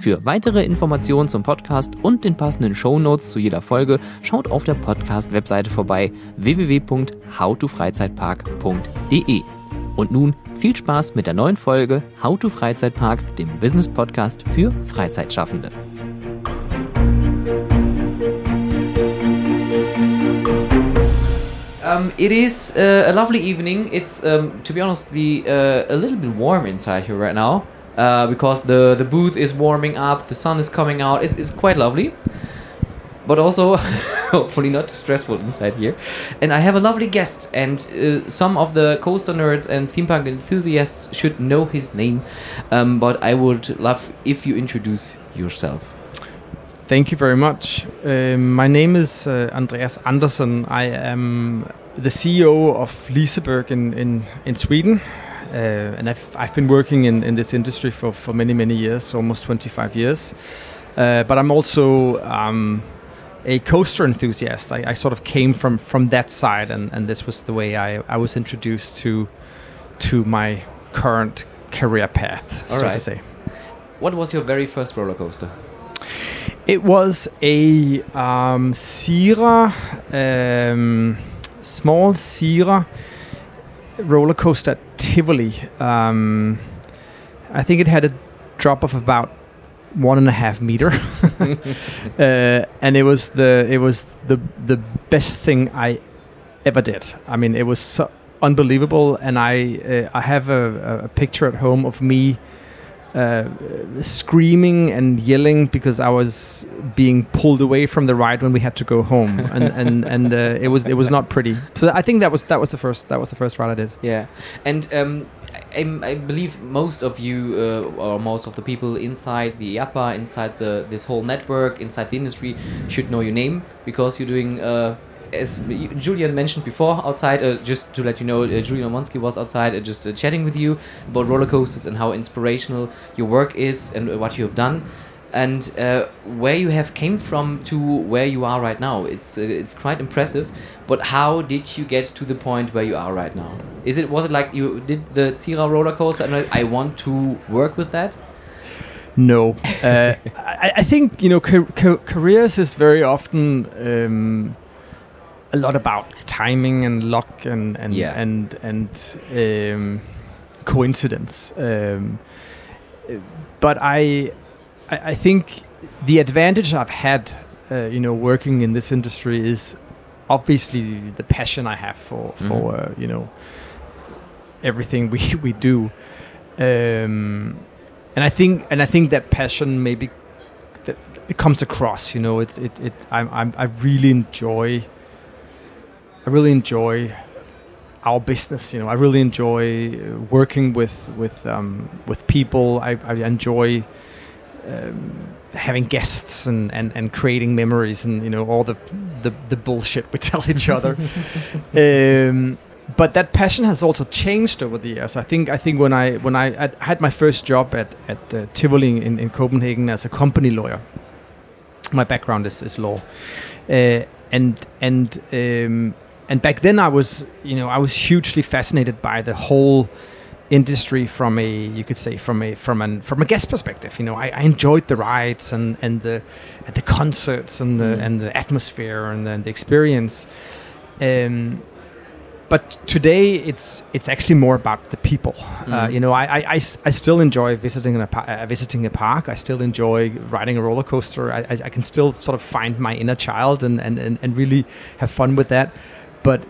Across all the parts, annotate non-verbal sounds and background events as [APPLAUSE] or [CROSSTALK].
Für weitere Informationen zum Podcast und den passenden Show Notes zu jeder Folge schaut auf der Podcast-Webseite vorbei www.howtofreizeitpark.de. Und nun viel Spaß mit der neuen Folge How to Freizeitpark, dem Business Podcast für Freizeitschaffende. Um, it is uh, a lovely evening. It's, um, to be honest, be, uh, a little bit warm inside here right now uh, because the the booth is warming up, the sun is coming out. It's it's quite lovely, but also [LAUGHS] hopefully not too stressful inside here. And I have a lovely guest, and uh, some of the coaster nerds and theme park enthusiasts should know his name. Um, but I would love if you introduce yourself. Thank you very much. Um, my name is uh, Andreas Andersen. I am the CEO of Liseberg in, in, in Sweden. Uh, and I've, I've been working in, in this industry for, for many, many years, almost 25 years. Uh, but I'm also um, a coaster enthusiast. I, I, sort of came from, from that side, and, and this was the way I, I was introduced to, to my current career path, All so right. to say. What was your very first roller coaster? It was a um, Zierer, um, small Zierer roller coaster at Tivoli. Um, I think it had a drop of about one and a half meter, [LAUGHS] uh, and it was the it was the the best thing I ever did. I mean, it was so unbelievable, and I uh, I have a, a picture at home of me. Uh, screaming and yelling because I was being pulled away from the ride when we had to go home, [LAUGHS] and and and uh, it was it was not pretty. So I think that was that was the first that was the first ride I did. Yeah, and um, I, I believe most of you uh, or most of the people inside the IAAPA, inside the this whole network, inside the industry, should know your name because you're doing. Uh, as Julian mentioned before, outside, uh, just to let you know, uh, Julian Omonski was outside uh, just uh, chatting with you about roller coasters and how inspirational your work is and what you have done and uh, where you have came from to where you are right now. It's uh, it's quite impressive. But how did you get to the point where you are right now? Is it was it like you did the Zierer roller coaster and like, I want to work with that? No, uh, [LAUGHS] I, I think you know ca- ca- careers is very often um, a lot about timing and luck and and Yeah. and and um, coincidence. Um, but I, I I think the advantage I've had, uh, you know, working in this industry is obviously the passion I have for for uh, you know everything we [LAUGHS] we do. Um, and I think and I think that passion maybe that it comes across. You know, it's it it I'm, I'm I really enjoy. I really enjoy our business. You know, I really enjoy working with with um, with people. I, I enjoy um, having guests and, and, and creating memories and you know all the the, the bullshit we [LAUGHS] tell each other. [LAUGHS] um, but that passion has also changed over the years. I think I think when I when I, I had my first job at at uh, Tivoli in, in Copenhagen as a company lawyer. My background is, is law, uh, and and um, and back then I was you know I was hugely fascinated by the whole industry from a you could say from a from an from a guest perspective. You know I, I enjoyed the rides and and the and the concerts and the Mm. and the atmosphere and the, the experience. Um but today it's it's actually more about the people. Uh, Mm. you know I, I, I I still enjoy visiting a uh, visiting a park. I still enjoy riding a roller coaster. I, I, I can still sort of find my inner child and, and, and, and really have fun with that but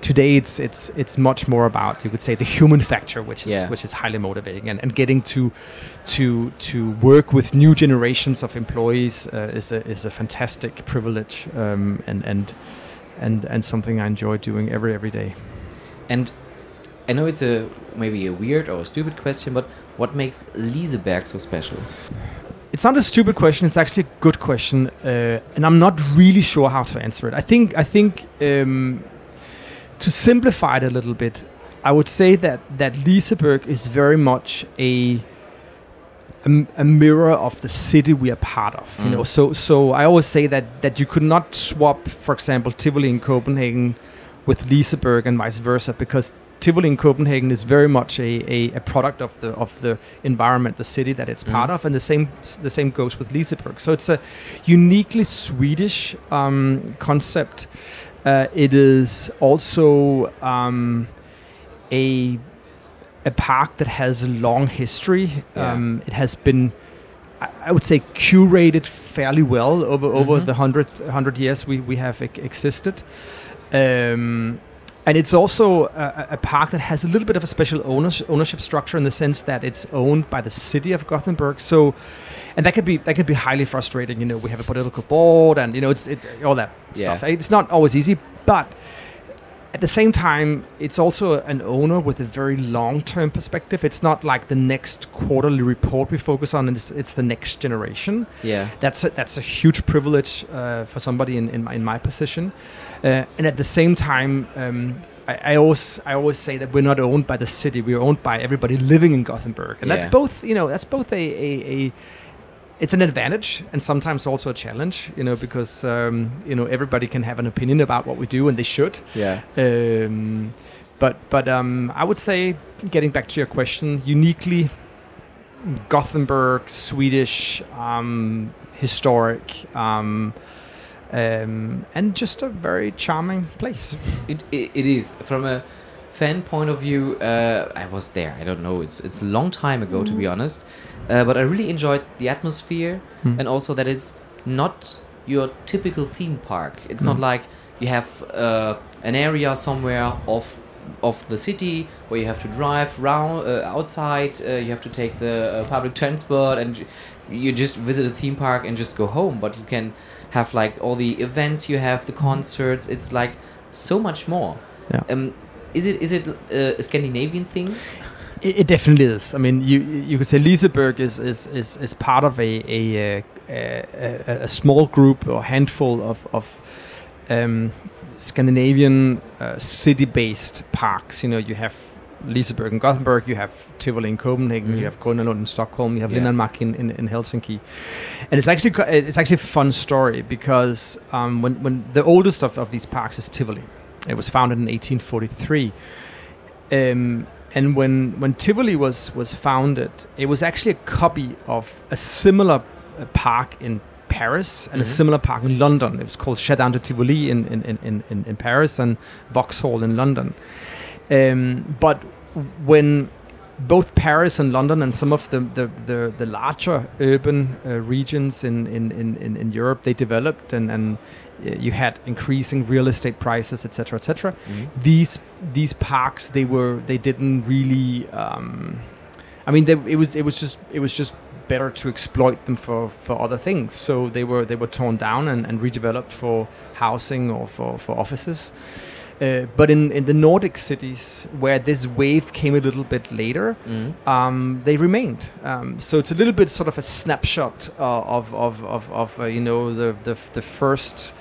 today it's it's it's much more about you could say the human factor which is Yeah. which is highly motivating and, and getting to to to work with new generations of employees uh, is a is a fantastic privilege um, and and and and something I enjoy doing every every day. And I know it's a maybe a weird or a stupid question, but what makes Liseberg so special? It's not a stupid question. It's actually a good question, uh, and I'm not really sure how to answer it. I think I think um, to simplify it a little bit, I would say that that Liseberg is very much a a mirror of the city we are part of. You Mm. know, so so I always say that that you could not swap, for example, Tivoli in Copenhagen with Liseberg and vice versa, because Tivoli in Copenhagen is very much a, a, a product of the of the environment, the city that it's part Mm. of, and the same the same goes with Liseberg. So it's a uniquely Swedish um, concept. Uh, it is also um, a a park that has a long history. Yeah. Um, it has been, I, would say, curated fairly well over over Mhm. the hundred hundred years we we have e- existed. Um, and it's also a, a park that has a little bit of a special ownership, ownership structure in the sense that it's owned by the city of Gothenburg. So, and that could be that could be highly frustrating. You know, we have a political board, and you know, it's it, all that Yeah. stuff. It's not always easy, but at the same time, it's also an owner with a very long-term perspective. It's not like the next quarterly report we focus on. It's, it's the next generation. Yeah. That's a, that's a huge privilege uh, for somebody in, in, my, in my position. Uh, and at the same time, um, I, I always I always say that we're not owned by the city. We're owned by everybody living in Gothenburg, and that's both you know that's both a, a, a it's an advantage and sometimes also a challenge. You know because um, you know everybody can have an opinion about what we do, and they should. Yeah. Um, but but um, I would say, getting back to your question, uniquely Gothenburg, Swedish, um, historic, um, um, and just a very charming place. It, it, it is from a fan point of view. Uh, I was there. I don't know. It's it's a long time ago to be honest, uh, but I really enjoyed the atmosphere Mm. and also that it's not your typical theme park. It's not Mm. like you have uh, an area somewhere off of the city where you have to drive round uh, outside. Uh, you have to take the uh, public [LAUGHS] transport and you- you just visit a theme park and just go home. But you can have like all the events you have, the concerts. It's like so much more. Yeah. Um, is it is it uh, a Scandinavian thing? It, it definitely is. I mean, you you could say Liseberg is is, is, is part of a a, a a small group or handful of of um, Scandinavian uh, city-based parks. You know, you have Liseberg in Gothenburg, you have Tivoli in Copenhagen, Mhm. you have Gröna in Stockholm, you have Yeah. Linnanmäki in, in, in Helsinki, and it's actually it's actually a fun story because um, when when the oldest of, of these parks is Tivoli, it was founded in 1843. Um, and when when Tivoli was was founded, it was actually a copy of a similar uh, park in Paris and a Mhm. similar park in London. It was called Jardin de Tivoli in in, in, in, in Paris and Vauxhall in London. Um, but when both Paris and London and some of the the, the, the larger urban uh, regions in, in, in, in, Europe they developed and, and you had increasing real estate prices etc etc these these parks they were they didn't really um, I mean they, it was it was just it was just better to exploit them for, for other things. So they were they were torn down and, and redeveloped for housing or for, for offices uh, but in, in the Nordic cities where this wave came a little bit later Mm. um, they remained. Um, so it's a little bit sort of a snapshot uh, of of of, of uh, you know the, the the first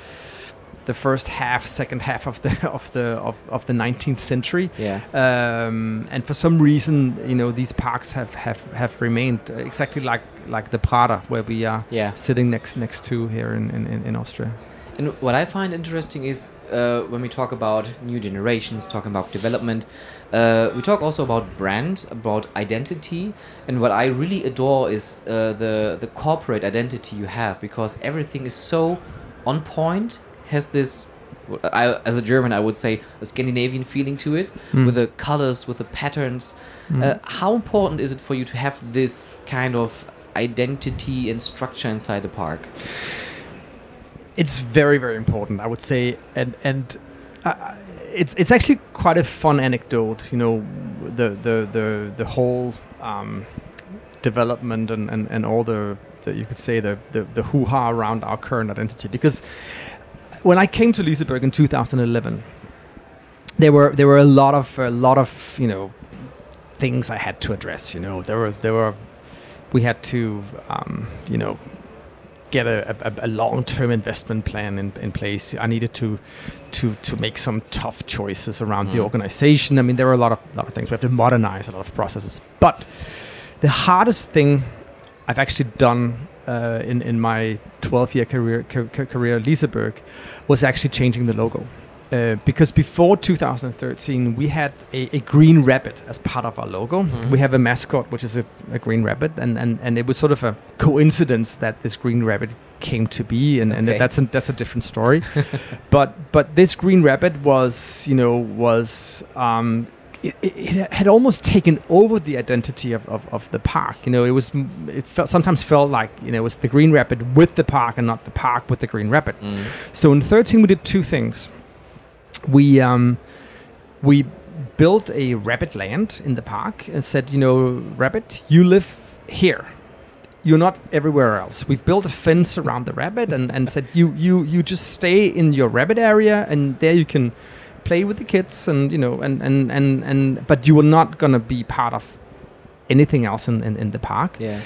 the first half, second half of the [LAUGHS] of the of, of the 19th century. Yeah. Um, and for some reason, you know, these parks have have, have remained uh, exactly like like the Prater where we are Yeah. sitting next next to here in, in, in- in Austria. And what I find interesting is uh, when we talk about new generations, talking about development, uh, we talk also about brand, about identity, and what I really adore is uh, the the corporate identity you have because everything is so on point. Has this, I, as a German, I would say a Scandinavian feeling to it, Mm. with the colors, with the patterns. Mm. Uh, how important is it for you to have this kind of identity and structure inside the park? It's very very important i would say and and uh, it's it's actually quite a fun anecdote. You know, the the the the whole um, development and, and, and all the, you could say the the, the hoo ha around our current identity. Because when I came to Liseberg in 2011, there were there were a lot of a lot of you know things I had to address. You know, there were there were we had to um, you know get a, a, a long-term investment plan in, in place. I needed to to to make some tough choices around mm. the organization. I mean, there were a lot of lot of things. We have to modernize a lot of processes. But the hardest thing I've actually done uh, in in my 12-year career ca- career at Liseberg was actually changing the logo. Uh, because before 2013 we had a, a, green rabbit as part of our logo. Mm-hmm. We have a mascot which is a, a, green rabbit, and, and, and it was sort of a coincidence that this green rabbit came to be, and, okay. and that's a, that's a different story. [LAUGHS] but but this green rabbit was you know was um, it, it, had almost taken over the identity of, of, of, the park. You know, it was it felt sometimes felt like you know it was the Green Rabbit with the park and not the park with the Green Rabbit. Mm. So in 13 we did two things we um, we built a rabbit land in the park and said, you know, rabbit, you live here. You're not everywhere else. We built a fence around the rabbit and, and said, you, you, you just stay in your rabbit area and there you can play with the kids and, you know, and, and, and, and but you are not going to be part of anything else in, in, in the park. Yeah.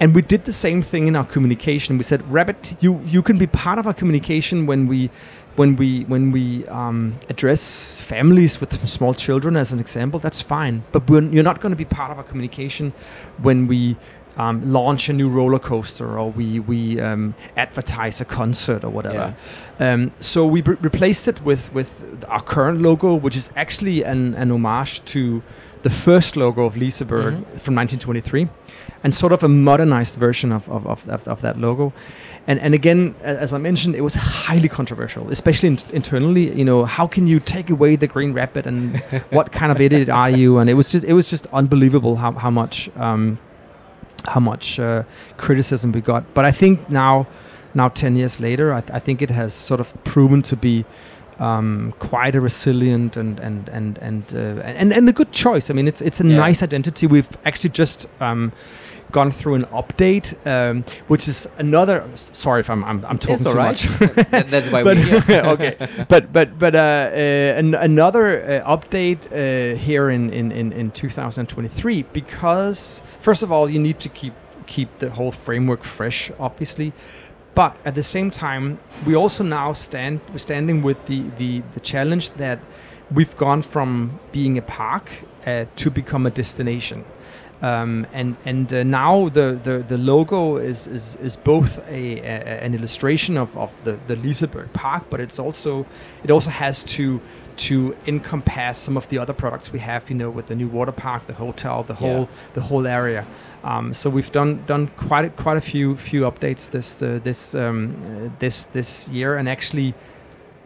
And we did the same thing in our communication. We said, Rabbit, you, you can be part of our communication when we when we when we um, address families with small children as an example, that's fine. But you're not going to be part of our communication when we um, launch a new roller coaster or we we um, advertise a concert or whatever. Yeah. Um, so we replaced it with with our current logo, which is actually an, an homage to the first logo of Liseberg mm-hmm. from 1923, and sort of a modernized version of of, of, of, that logo and and again, as I mentioned, it was highly controversial, especially in, internally. You know, how can you take away the Green Rabbit, and [LAUGHS] what kind of idiot are you? And it was just it was just unbelievable how how much um, how much uh, criticism we got. But I think now now ten years later, I, th- I think it has sort of proven to be. Um, quite a resilient and and and and, uh, and and a good choice. I mean, it's it's a yeah. nice identity. We've actually just um, gone through an update, um, which is another. Sorry if I'm I'm, I'm talking too right. much. [LAUGHS] That's why but, we're here. [LAUGHS] okay, but but but uh, uh, an, another uh, update uh, here in, in, in, in 2023 because first of all you need to keep keep the whole framework fresh, obviously. But at the same time, we also now stand we're standing with the, the, the challenge that we've gone from being a park uh, to become a destination. Um, and and uh, now the, the, the logo is, is, is both a, a, an illustration of, of the, the Liseberg Park, but it's also it also has to to encompass some of the other products we have, you know, with the new water park, the hotel, the whole yeah. the whole area. Um, so we've done done quite a, quite a few few updates this uh, this um, uh, this this year, and actually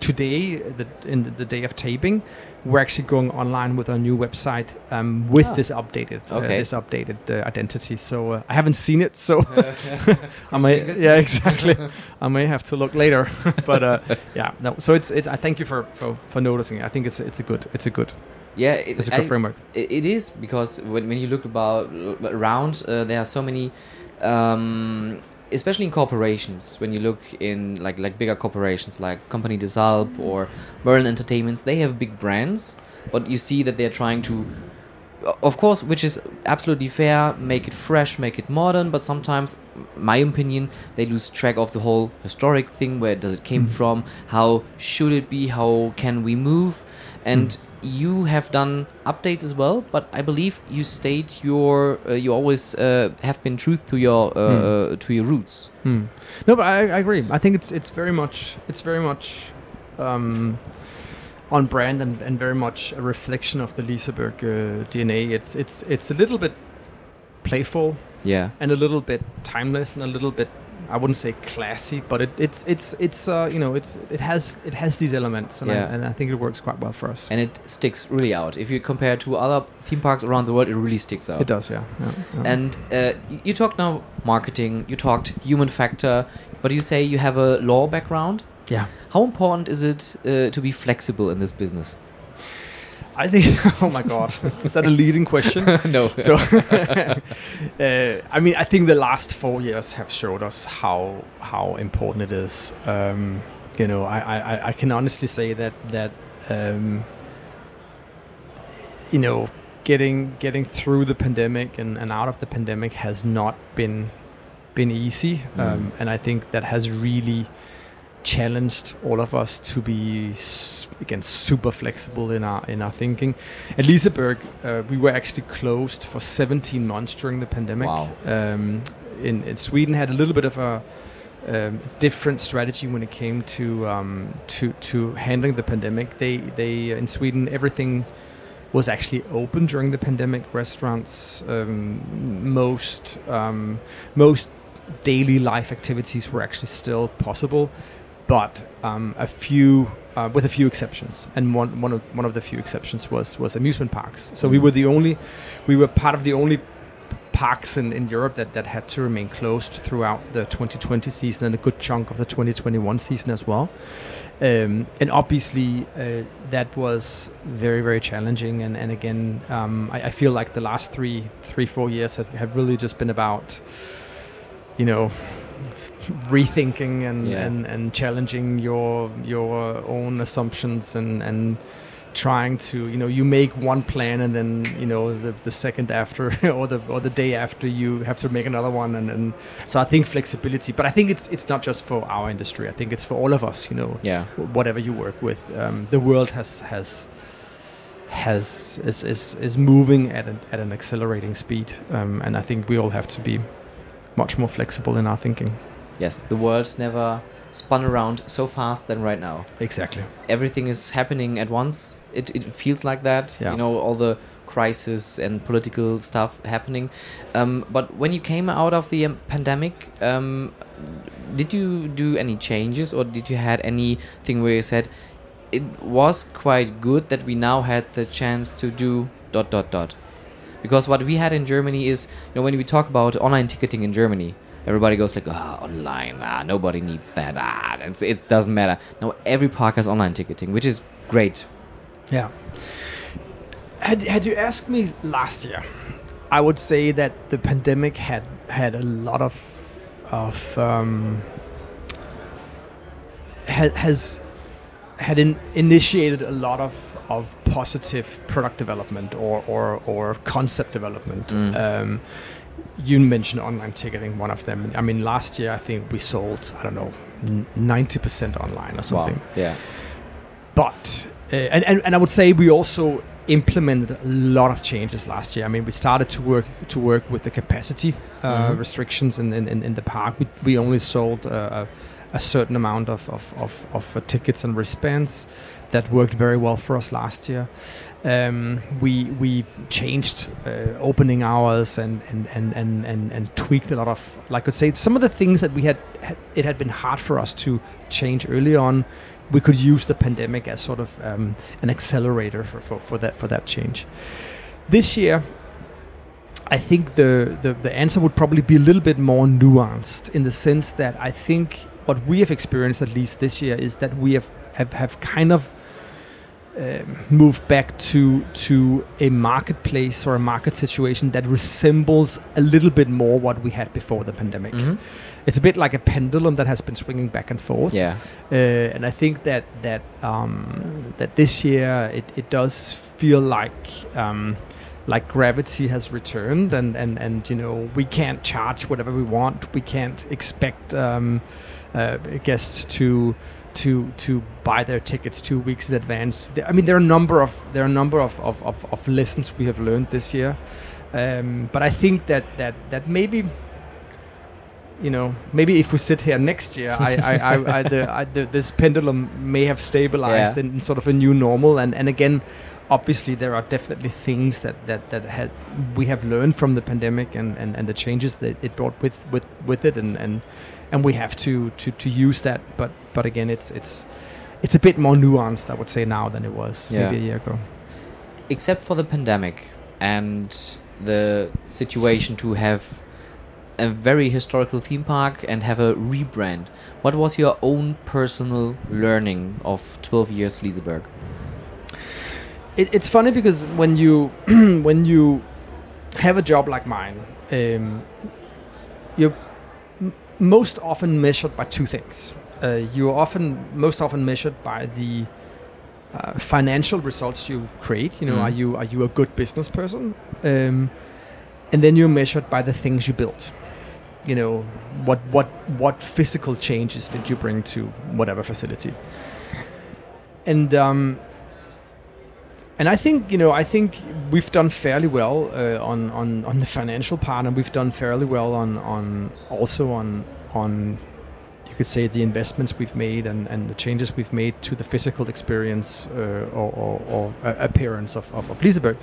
today, the, in the, the, day of taping, we're actually going online with our new website um, with oh. this updated uh, okay. uh, this updated uh, identity. So uh, I haven't seen it, so [LAUGHS] [LAUGHS] I may yeah exactly I may have to look later. [LAUGHS] but uh, yeah, no. So it's it's I thank you for, for, for noticing. I think it's it's a good it's a good yeah it, it's a good I, framework. It is because when, when you look about around, uh, there are so many. Um, especially in corporations when you look in like like bigger corporations like Compagnie des Alpes or merlin entertainments they have big brands but you see that they're trying to of course which is absolutely fair make it fresh make it modern but sometimes my opinion they lose track of the whole historic thing where does it came mm. from how should it be how can we move and mm you have done updates as well, but I believe you state your uh, you always uh, have been truth to your uh, hmm. to your roots. Hmm. No, but I, I, agree. I think it's it's very much it's very much um, on brand and, and very much a reflection of the Liseberg uh, DNA. It's it's it's a little bit playful, yeah, and a little bit timeless and a little bit I wouldn't say classy, but it, it's it's it's uh, you know it's it has it has these elements, and, yeah. I, and I think it works quite well for us. And it sticks really out. If you compare to other theme parks around the world, it really sticks out. It does, yeah. yeah, yeah. And uh, you talked now marketing, you talked human factor, but you say you have a law background. Yeah. How important is it uh, to be flexible in this business? I think. [LAUGHS] Oh my God, is that a leading question? [LAUGHS] no. [LAUGHS] So, uh, I mean, I think the last four years have showed us how how important it is. Um, you know, I, I, I can honestly say that that um, you know, getting getting through the pandemic and, and out of the pandemic has not been been easy, Mm. um, and I think that has really challenged all of us to be again super flexible in our in our thinking. At Liseberg, uh, we were actually closed for 17 months during the pandemic. Wow. Um, in, in Sweden, had a little bit of a um, different strategy when it came to um, to to handling the pandemic. They they in Sweden everything was actually open during the pandemic. Restaurants, um, most um, most daily life activities were actually still possible, but um, a few. Uh, with a few exceptions, and one one of one of the few exceptions was was amusement parks. So we Mhm. were the only, we were part of the only parks in, in Europe that, that had to remain closed throughout the 2020 season and a good chunk of the 2021 season as well. Um, and obviously, uh, that was very, very challenging. And, and again, um, I, I feel like the last three, three, four years have, have really just been about, you know, rethinking and, Yeah. and, and challenging your your own assumptions and, and trying to you know you make one plan and then you know the, the second after [LAUGHS] or the or the day after you have to make another one and, and so I think flexibility but I think it's it's not just for our industry I think it's for all of us you know Yeah. whatever you work with um, the world has has has is, is, is moving at an, at an accelerating speed um, and I think we all have to be much more flexible in our thinking Yes. The world never spun around so fast than right now. exactly Everything is happening at once. It, it feels like that. Yeah. You know, all the crisis and political stuff happening. Um, but when you came out of the um, pandemic, um, did you do any changes or did you had anything where you said it was quite good that we now had the chance to do dot dot dot? Because what we had in Germany is, you know, when we talk about online ticketing in Germany, everybody goes like, ah, online, ah, nobody needs that, ah, it's, it doesn't matter. Now every park has online ticketing, which is great. Yeah. Had had you asked me last year, I would say that the pandemic had had a lot of of um, ha- has had in, initiated a lot of of positive product development or or, or concept development. Mm. Um, you mentioned online ticketing, one of them. I mean, last year I think we sold I don't know ninety percent online or something Wow. Yeah. but uh, and, and and I would say we also implemented a lot of changes last year. I mean, we started to work to work with the capacity uh, Mhm. restrictions in, in, in, in the park. We, we only sold uh, a, certain amount of of, of, of uh, tickets and wristbands. That worked very well for us last year. Um, we we changed uh, opening hours and and, and, and, and and tweaked a lot of like I could say some of the things that we had, had it had been hard for us to change early on we could use the pandemic as sort of um, an accelerator for, for, for that for that change. This year, I think the, the the answer would probably be a little bit more nuanced in the sense that I think what we have experienced at least this year is that we have have, have kind of um, moved back to to a marketplace or a market situation that resembles a little bit more what we had before the pandemic. Mhm. It's a bit like a pendulum that has been swinging back and forth. Yeah. Uh, and I think that that um, that this year it, it does feel like um, like gravity has returned, and, and, and you know we can't charge whatever we want. We can't expect um, uh, guests to to to buy their tickets two weeks in advance. I mean, there are a number of there are a number of, of, of, of lessons we have learned this year, um, but I think that that that maybe you know, maybe if we sit here next year, I, I, I, [LAUGHS] the, I the, this pendulum may have stabilized Yeah. in, in sort of a new normal. And, and again, obviously, there are definitely things that that that had we have learned from the pandemic and, and, and the changes that it brought with with, with it, and, and and we have to, to, to use that. But but again, it's it's it's a bit more nuanced, I would say, now than it was Yeah. maybe a year ago. except for the pandemic and the situation to have a very historical theme park and have a rebrand. What was your own personal learning of 12 years Liseberg? It, it's funny because when you [CLEARS THROAT] when you have a job like mine, um, you're most often measured by two things. Uh, you're often most often measured by the uh, financial results you create. You know, Mm. are you are you a good business person? Um, and then you're measured by the things you build. You know, what what what physical changes did you bring to whatever facility? And um, and I think you know I think we've done fairly well uh, on on on the financial part, and we've done fairly well on on also on on you could say the investments we've made and, and the changes we've made to the physical experience uh, or, or, or uh, appearance of, of, of Liseberg.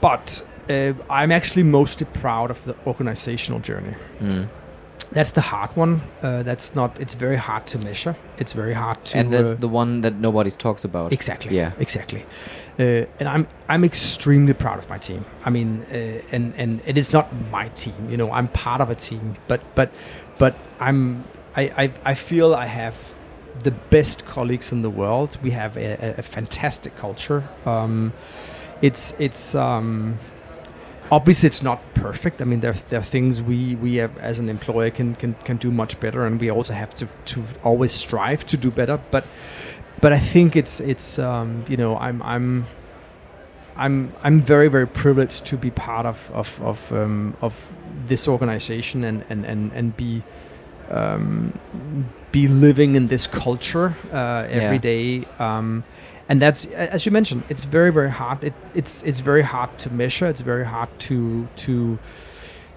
But uh, I'm actually mostly proud of the organizational journey. Mm. That's the hard one. Uh, that's not. It's very hard to measure. It's very hard to. and that's uh, the one that nobody talks about. Exactly. Yeah. Exactly. Uh, and I'm I'm extremely proud of my team. I mean, uh, and and it is not my team. You know, I'm part of a team, but but but I'm I I, I feel I have the best colleagues in the world. We have a, a, fantastic culture. Um, it's it's um, obviously it's not perfect. I mean, there there are things we we have, as an employer can, can can do much better, and we also have to to always strive to do better. But but I think it's it's um, you know I'm I'm I'm I'm very very privileged to be part of of of, um, of this organization and and and and be um, be living in this culture uh, every Yeah. day. Um, and that's as you mentioned, it's very very hard. It, it's it's very hard to measure. It's very hard to to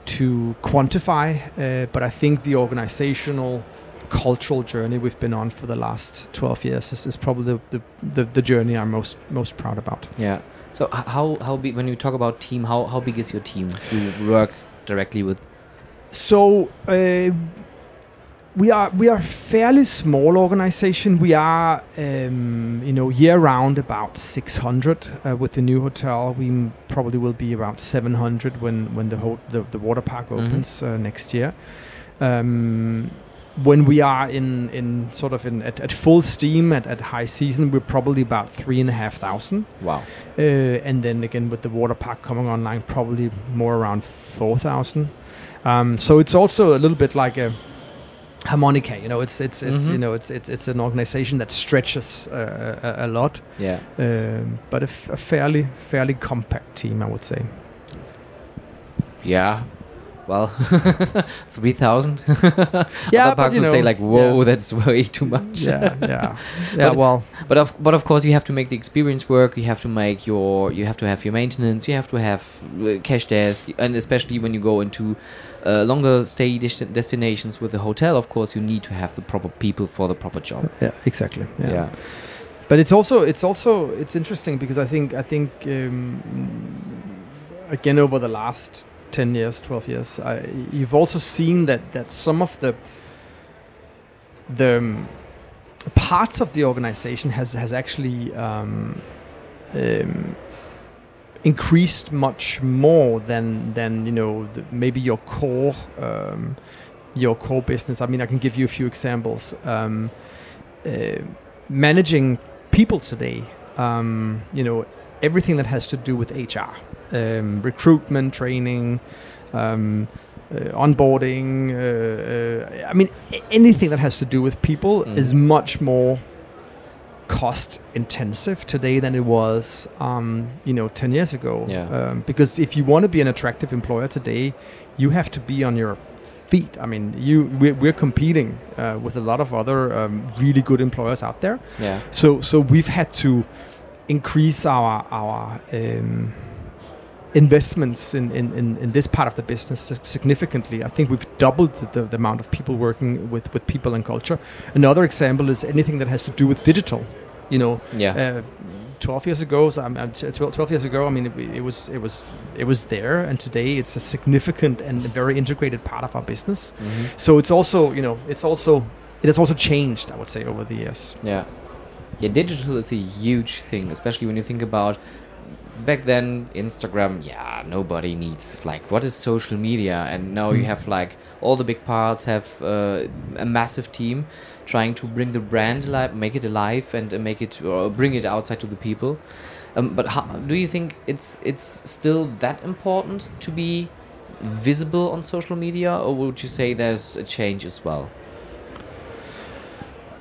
to quantify. Uh, but I think the organizational cultural journey we've been on for the last 12 years is, is probably the, the, the, the journey I'm most most proud about. Yeah. So how how big when you talk about team, how how big is your team you work directly with? So uh, we are we are a fairly small organization. We are um, you know year round about 600 uh, with the new hotel. We m- probably will be about 700 when when the ho- the, the water park Mhm. opens uh, next year. Um, when we are in, in sort of in at, at full steam at, at high season, we're probably about three and a half thousand. Wow. Uh, and then again with the water park coming online, probably more around four thousand. Um, so it's also a little bit like a harmonica. You know, it's it's it's Mhm. you know it's it's it's an organization that stretches uh, a, a lot, Yeah. um, but a, f- a fairly fairly compact team, I would say. Yeah. Well, [LAUGHS] three thousand. [LAUGHS] Yeah, Other parks would say like, "Whoa, yeah. that's [LAUGHS] way too much." yeah, yeah, yeah. But- well, But of but of course you have to make the experience work. You have to make your you have to have your maintenance. You have to have uh, cash desk, and especially when you go into uh, longer stay desti- destinations with the hotel, of course you need to have the proper people for the proper job. yeah, exactly. Yeah. but it's also it's also it's interesting because I think I think um, again over the last ten years, twelve years, I, you've also seen that that some of the the um, parts of the organization has has actually um, um, increased much more than than you know the, maybe your core um, your core business. I mean, I can give you a few examples. Um, uh, managing people today, um, you know, everything that has to do with HR, um, recruitment, training, um, uh, onboarding. Uh, uh, I mean, anything that has to do with people Mm. is much more cost intensive today than it was, um, you know, 10 years ago. Yeah. Um, because if you want to be an attractive employer today, you have to be on your feet. I mean, you we're, we're competing uh, with a lot of other um, really good employers out there. Yeah. So so we've had to increase our our um, investments in, in, in, in this part of the business significantly. I think we've doubled the, the, amount of people working with, with people and culture. Another example is anything that has to do with digital. You know, Yeah. uh, 12 years ago, so I'm, I'm t- 12, 12 years ago, I mean, it, it was it was it was there, and today it's a significant and very integrated part of our business. Mhm. So it's also, you know, it's also it has also changed, I would say, over the years. Yeah. Yeah, digital is a huge thing, especially when you think about back then Instagram, yeah, nobody needs like what is social media, and now you Mm. have like all the big parts have uh, a massive team trying to bring the brand alive, make it alive, and uh, make it or bring it outside to the people. Um, but how, do you think it's it's still that important to be visible on social media, or would you say there's a change as well?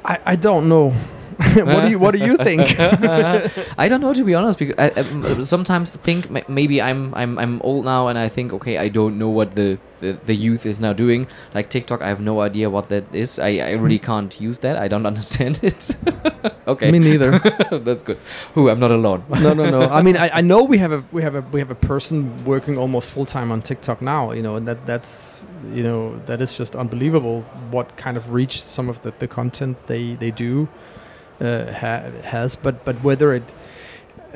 I, I don't know. [LAUGHS] what do you What do you think? [LAUGHS] I don't know to be honest because I, I sometimes think maybe I'm I'm I'm old now and I think okay I don't know what the, the, the youth is now doing like TikTok I have no idea what that is I, I really hmm. can't use that I don't [LAUGHS] understand it okay Me neither. that's good who I'm not alone no, no, no. I mean, I, I know we have a we have a we have a person working almost full time on TikTok now. You know, and that that's you know that is just unbelievable. What kind of reach some of the, the content they they do uh, ha- has, but but whether it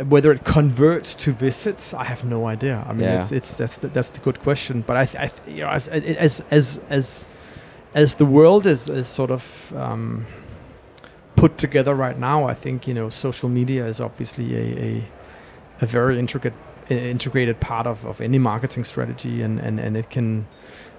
whether it converts to visits, I have no idea. I mean, Yeah. it's it's that's the, that's the good question. But I, th- I th- you know as as as as as the world is is sort of um, put together right now, I think you know social media is obviously a a, a very intricate integrated part of, of any marketing strategy, and, and, and it can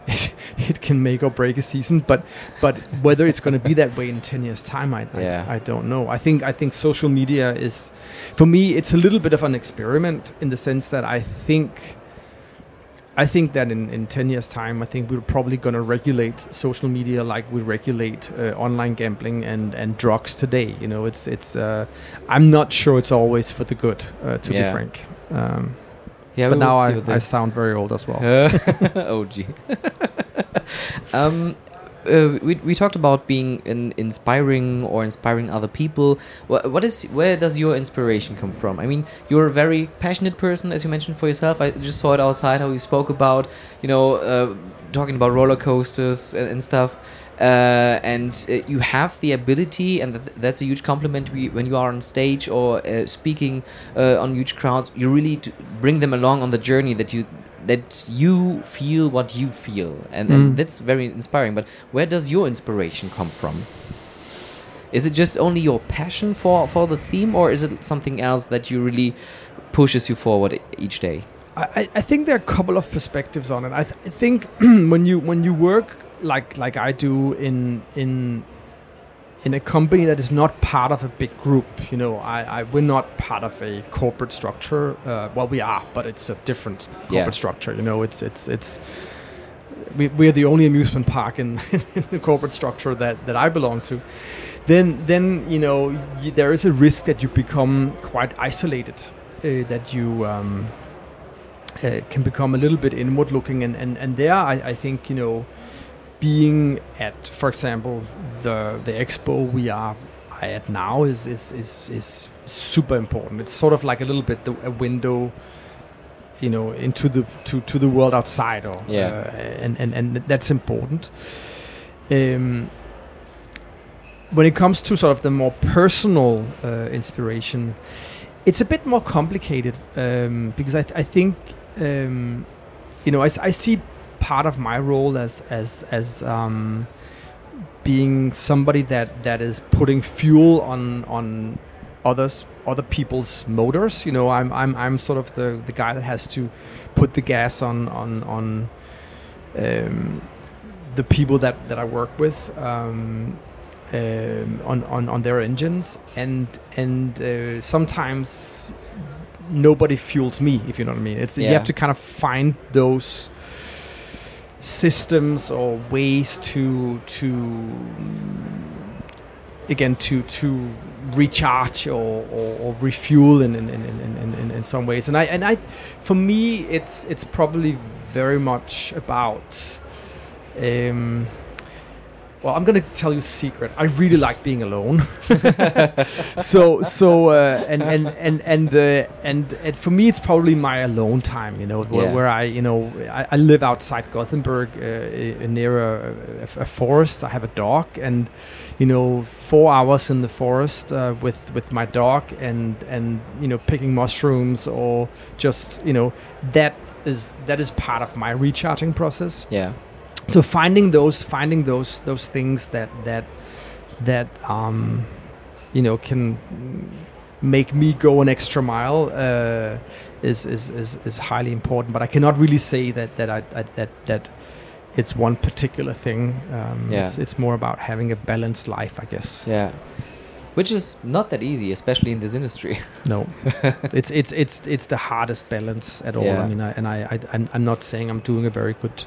[LAUGHS] it, can make or break a season. But but whether it's going to be that way in ten years' time, I, Yeah. I I don't know. I think I think social media is for me it's a little bit of an experiment in the sense that I think. I think that in, in 10 years' time, I think we're probably going to regulate social media like we regulate uh, online gambling and, and drugs today. You know, it's it's. Uh, I'm not sure it's always for the good, uh, to Yeah. be frank. Um, yeah but now I, I sound very old as well. [LAUGHS] [LAUGHS] oh gee. [LAUGHS] um, uh, we, we talked about being in inspiring or inspiring other people. What, what is where does your inspiration come from? I mean, you're a very passionate person, as you mentioned for yourself. I just saw it outside how you spoke about, you know, uh, talking about roller coasters and, and stuff. Uh, and uh, you have the ability, and th- that's a huge compliment we- when you are on stage or uh, speaking uh, on huge crowds. You really d- bring them along on the journey that you that you feel what you feel, and, Mm. and that's very inspiring. But where does your inspiration come from? Is it just only your passion for for the theme, or is it something else that you really pushes you forward each day? I, I- I think there are a couple of perspectives on it. I, th- I think [CLEARS THROAT] when you when you work like like I do in in in a company that is not part of a big group, you know, I, I we're not part of a corporate structure. Uh, well, we are, but it's a different corporate Yeah. structure. You know, it's it's it's we, we're the only amusement park in, [LAUGHS] in the corporate structure that, that I belong to. Then then you know y- there is a risk that you become quite isolated, uh, that you. Um, uh, can become a little bit inward looking and, and, and there I, I think you know being at for example the the expo we are at now is is, is, is super important it's sort of like a little bit the, a window you know into the to, to the world outside or Yeah. uh, and, and and that's important um, when it comes to sort of the more personal uh, inspiration it's a bit more complicated um, because I, th- I think um, you know I, I see part of my role as as as um, being somebody that that is putting fuel on on others other people's motors. You know I'm I'm I'm sort of the the guy that has to put the gas on on on um, the people that that I work with um, um, on, on on their engines. And and uh, sometimes nobody fuels me if you know what I mean. It's you have to kind of find those systems or ways to to again to to recharge or, or, or refuel in in, in, in, in, in, some ways. And I and I for me it's it's probably very much about um, well, I'm gonna tell you a secret. I really like being alone. [LAUGHS] so so uh, and and and and uh, and and for me, it's probably my alone time. You know, where, Yeah. where I you know I, I live outside Gothenburg uh, near a, a, forest. I have a dog, and you know, four hours in the forest uh, with with my dog, and and you know, picking mushrooms or just you know that is that is part of my recharging process Yeah, so finding those finding those those things that that that um you know can make me go an extra mile uh, is, is is is highly important. But I cannot really say that that I, I that that it's one particular thing. Um, Yeah. it's, it's more about having a balanced life, I guess. Yeah. Which is not that easy, especially in this industry. No, [LAUGHS] it's it's it's it's the hardest balance at all. Yeah. I mean, I, and I, I I'm, I'm not saying I'm doing a very good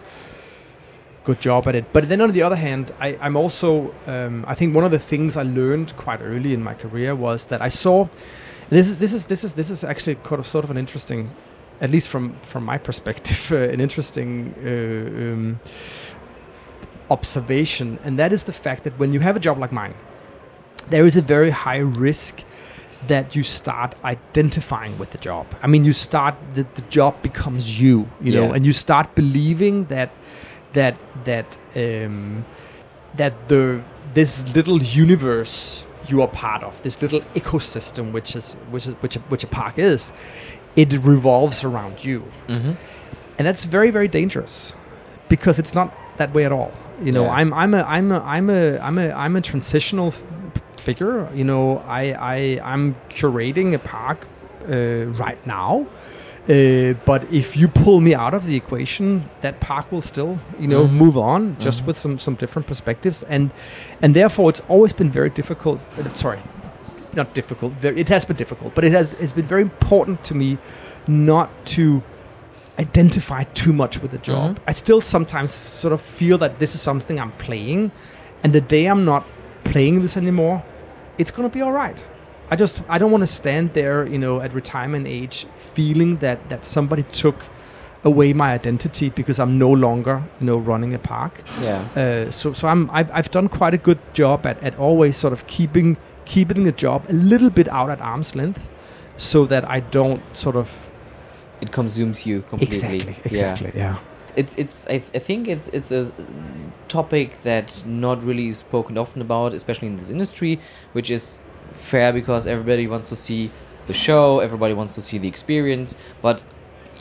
good job at it. But then on the other hand, I, I'm also um, I think one of the things I learned quite early in my career was that I saw and this is this is this is this is actually kind of sort of an interesting, at least from from my perspective, [LAUGHS] uh, an interesting. Uh, um, observation and that is the fact that when you have a job like mine there is a very high risk that you start identifying with the job. I mean, you start the, the job becomes you, you know, and you start believing that that that um, that the this little universe you are part of, this little ecosystem, which is which is which a, which a park is, it revolves around you, Mm-hmm. and that's very very dangerous because it's not that way at all. You know, Yeah. I'm I'm a I'm a I'm a I'm a I'm a transitional f- figure. You know, I I I'm curating a park uh, right now. Uh, but if you pull me out of the equation, that park will still, you know, Mhm. move on just Mhm. with some some different perspectives, and and therefore it's always been very difficult. uh, Sorry, not difficult. Very, it has been difficult, but it has it's been very important to me not to identify too much with the job. Mhm. I still sometimes sort of feel that this is something I'm playing, and the day I'm not playing this anymore, it's gonna be all right. I just I don't want to stand there, you know, at retirement age, feeling that that somebody took away my identity because I'm no longer, you know, running a park. Yeah. Uh, so so I'm I've, I've done quite a good job at, at always sort of keeping keeping the job a little bit out at arm's length, so that I don't sort of It consumes you completely. exactly Yeah. exactly yeah. It's it's I, th- I think it's it's a topic that's not really spoken often about, especially in this industry, which is fair because everybody wants to see the show, everybody wants to see the experience, but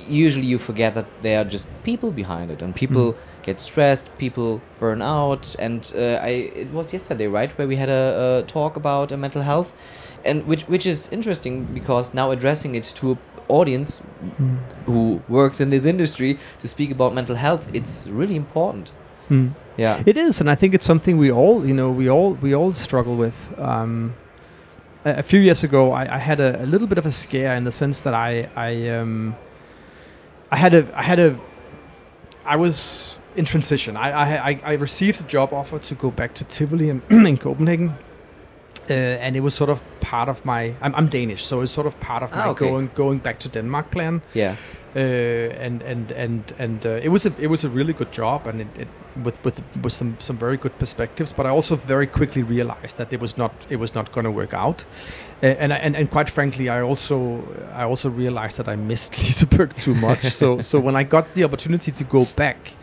usually you forget that there are just people behind it and people get stressed, people burn out, and uh, I it was yesterday right where we had a, a talk about uh, mental health, and which which is interesting because now addressing it to a audience Mm. who works in this industry to speak about mental health it's really important Mm. yeah It is, and I think it's something we all, you know, we all we all struggle with. Um, a, few years ago, I, I had a, a little bit of a scare in the sense that I I um, I had a I had a I was in transition. I I, I- received a job offer to go back to Tivoli in, [CLEARS THROAT] in Copenhagen. Uh, and it was sort of part of my. I'm, I'm Danish, so it's sort of part of Ah, my okay. going going back to Denmark plan yeah uh, and and and and uh, it was a it was a really good job and it, it with with with some some very good perspectives but I also very quickly realized that it was not it was not going to work out. Uh, and, and and quite frankly I also I also realized that I missed [LAUGHS] Liseberg too much. So [LAUGHS] so when I got the opportunity to go back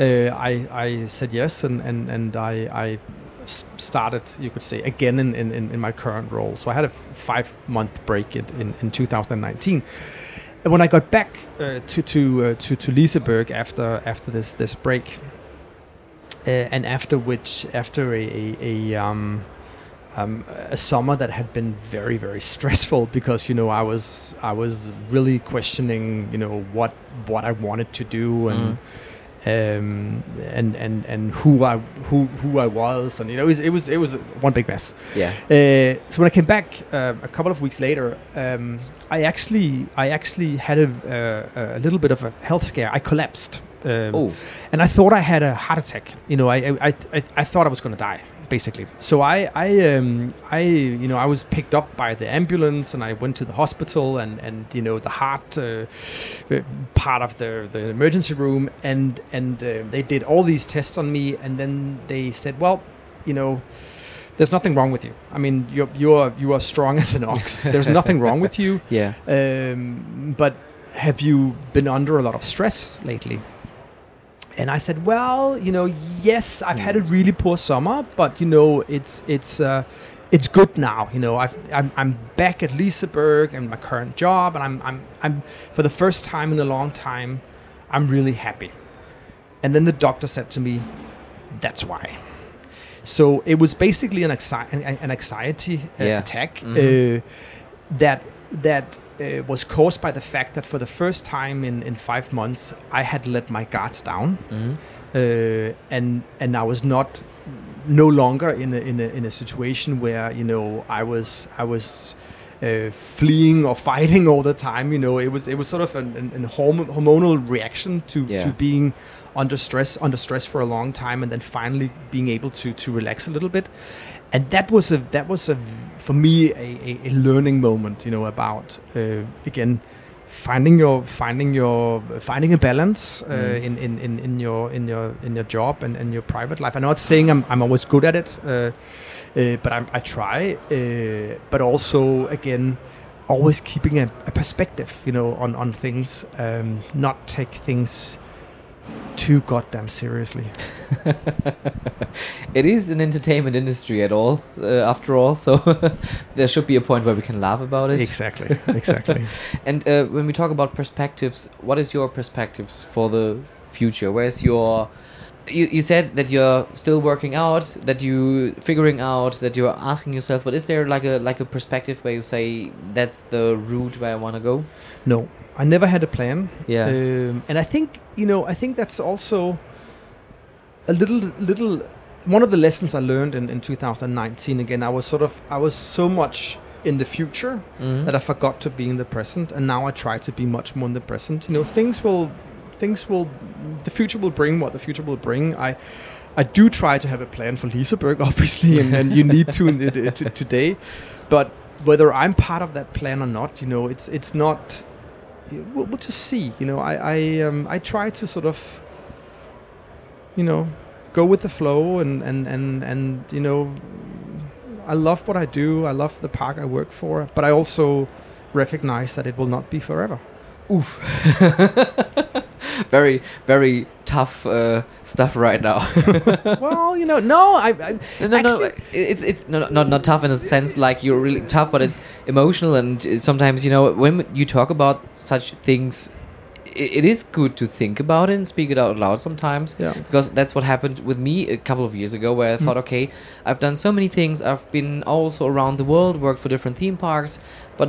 uh, I I said yes and and and I I started you could say again in, in, in in my current role. So I had a f- five month break in, in, in 2019 and when I got back uh, to to uh, to to Liseberg after after this this break, uh, and after which after a a, a um, um, a summer that had been very very stressful [LAUGHS] because you know I was I was really questioning you know what what I wanted to do and. Um, and and and who I who who I was and you know it was it was it was one big mess. yeah Uh, so when I came back uh, a couple of weeks later, um, I actually I actually had a, uh, a little bit of a health scare. I collapsed, um, oh and I thought I had a heart attack. You know, I I, I, I thought I was going to die basically. So I I um, I you know I was picked up by the ambulance and I went to the hospital and and you know the heart uh, part of the the emergency room and and uh, they did all these tests on me and then they said well you know there's nothing wrong with you. I mean, you're you're you are strong as an ox. [LAUGHS] There's nothing wrong with you. yeah Um, but have you been under a lot of stress lately? And I said, well, you know, yes, I've had a really poor summer, but you know, it's it's uh, it's good now. You know, I've I'm, I'm back at Liseberg and my current job, and I'm I'm I'm for the first time in a long time, I'm really happy. And then the doctor said to me, that's why. So it was basically an, anxi- an, an anxiety uh, Yeah. attack. Mhm. Uh, that that uh, was caused by the fact that for the first time in, in five months, I had let my guards down, Mhm. uh, and and I was not no longer in a, in a in a situation where you know I was I was uh, fleeing or fighting all the time. You know, it was it was sort of an, an, an hormonal reaction to Yeah. to being under stress under stress for a long time, and then finally being able to to relax a little bit. And that was a that was a for me a, a, a learning moment. You know about uh, again finding your finding your finding a balance uh, Mm. in, in, in, in your in your in your job and, and your private life. I'm not saying I'm, I'm always good at it, uh, uh, but I'm, I try. Uh, but also again, always keeping a, a perspective, you know, on on things. Um, not take things too goddamn seriously. [LAUGHS] it is an entertainment industry at all, uh, after all. So [LAUGHS] there should be a point where we can laugh about it. Exactly, exactly. [LAUGHS] And uh, when we talk about perspectives, what is your perspectives for the future? Where's your you, you said that you're still working out, that you figuring out, that you're asking yourself, but is there like a like a perspective where you say that's the route where I want to go? no, I never had a plan. Yeah. Um, and I think you know, I think that's also a little little one of the lessons I learned in, in 2019. Again, I was sort of I was so much in the future Mhm. that I forgot to be in the present, and now I try to be much more in the present. You know, things will things will the future will bring what the future will bring. I. I do try to have a plan for Liseberg, [LAUGHS] obviously, and, and you need to in the, [LAUGHS] to, today. But whether I'm part of that plan or not, you know, it's it's not. We'll, we'll just see. You know, I I um, I try to sort of, you know, go with the flow and and and and you know, I love what I do. I love the park I work for, but I also recognize that it will not be forever. Oof. [LAUGHS] very very tough uh, stuff right now. [LAUGHS] well, you know, no, I, I No, no, It's it's no, not not tough in a sense like you're really tough, but it's emotional and sometimes you know when you talk about such things, i it is good to think about it and speak it out loud sometimes yeah. because that's what happened with me a couple of years ago where I thought, okay, I've done so many things. I've been also around the world, worked for different theme parks, but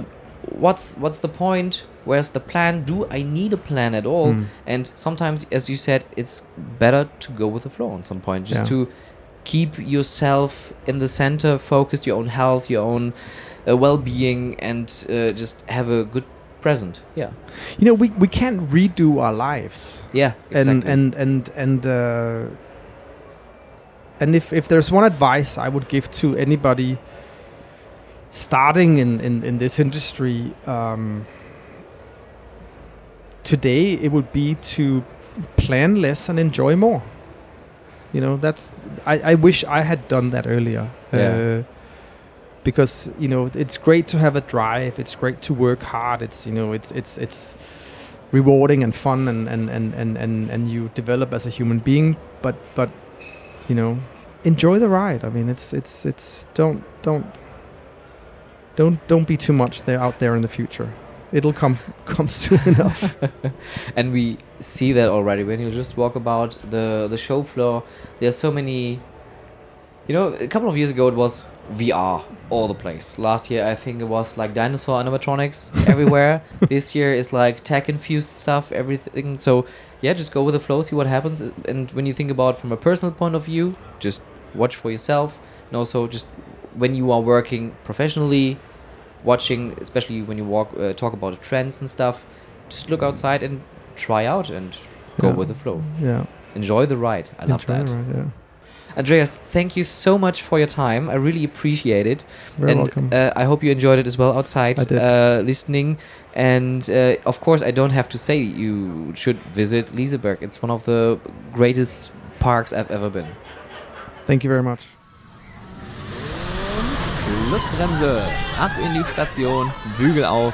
what's what's the point? Where's the plan? Do I need a plan at all? Mm. And sometimes, as you said, it's better to go with the flow on some point, just Yeah. to keep yourself in the center, focused your own health, your own uh, well-being, and uh, just have a good present. Yeah, You know, we, we can't redo our lives. yeah, exactly. and and and and uh, and if if there's one advice I would give to anybody starting in in, in this industry um, today, it would be to plan less and enjoy more. You know, that's I, I wish I had done that earlier. Yeah. Uh, because you know it's great to have a drive. It's great to work hard. It's you know it's it's it's rewarding and fun and and, and, and, and and you develop as a human being but but you know enjoy the ride i mean it's it's it's don't don't don't don't be too much there out there in the future it'll come come soon [LAUGHS] enough. [LAUGHS] And we see that already. When you just walk about the the show floor there's so many you know a couple of years ago it was vr all the place. Last year i think it was like dinosaur animatronics [LAUGHS] everywhere. This year is like tech infused stuff everything. So yeah just go with the flow see what happens. And when you think about from a personal point of view just watch for yourself. And also just when you are working professionally watching especially when you walk uh, talk about trends and stuff just look outside and try out and go Yeah. with the flow yeah enjoy the ride i love that ride, yeah andreas thank you so much for your time i really appreciate it very and welcome Uh, I hope you enjoyed it as well outside I did. Uh, listening. And uh, of course, I don't have to say you should visit Liseberg. It's one of the greatest parks I've ever been. thank you very much Schlussbremse, ab in die Station, Bügel auf,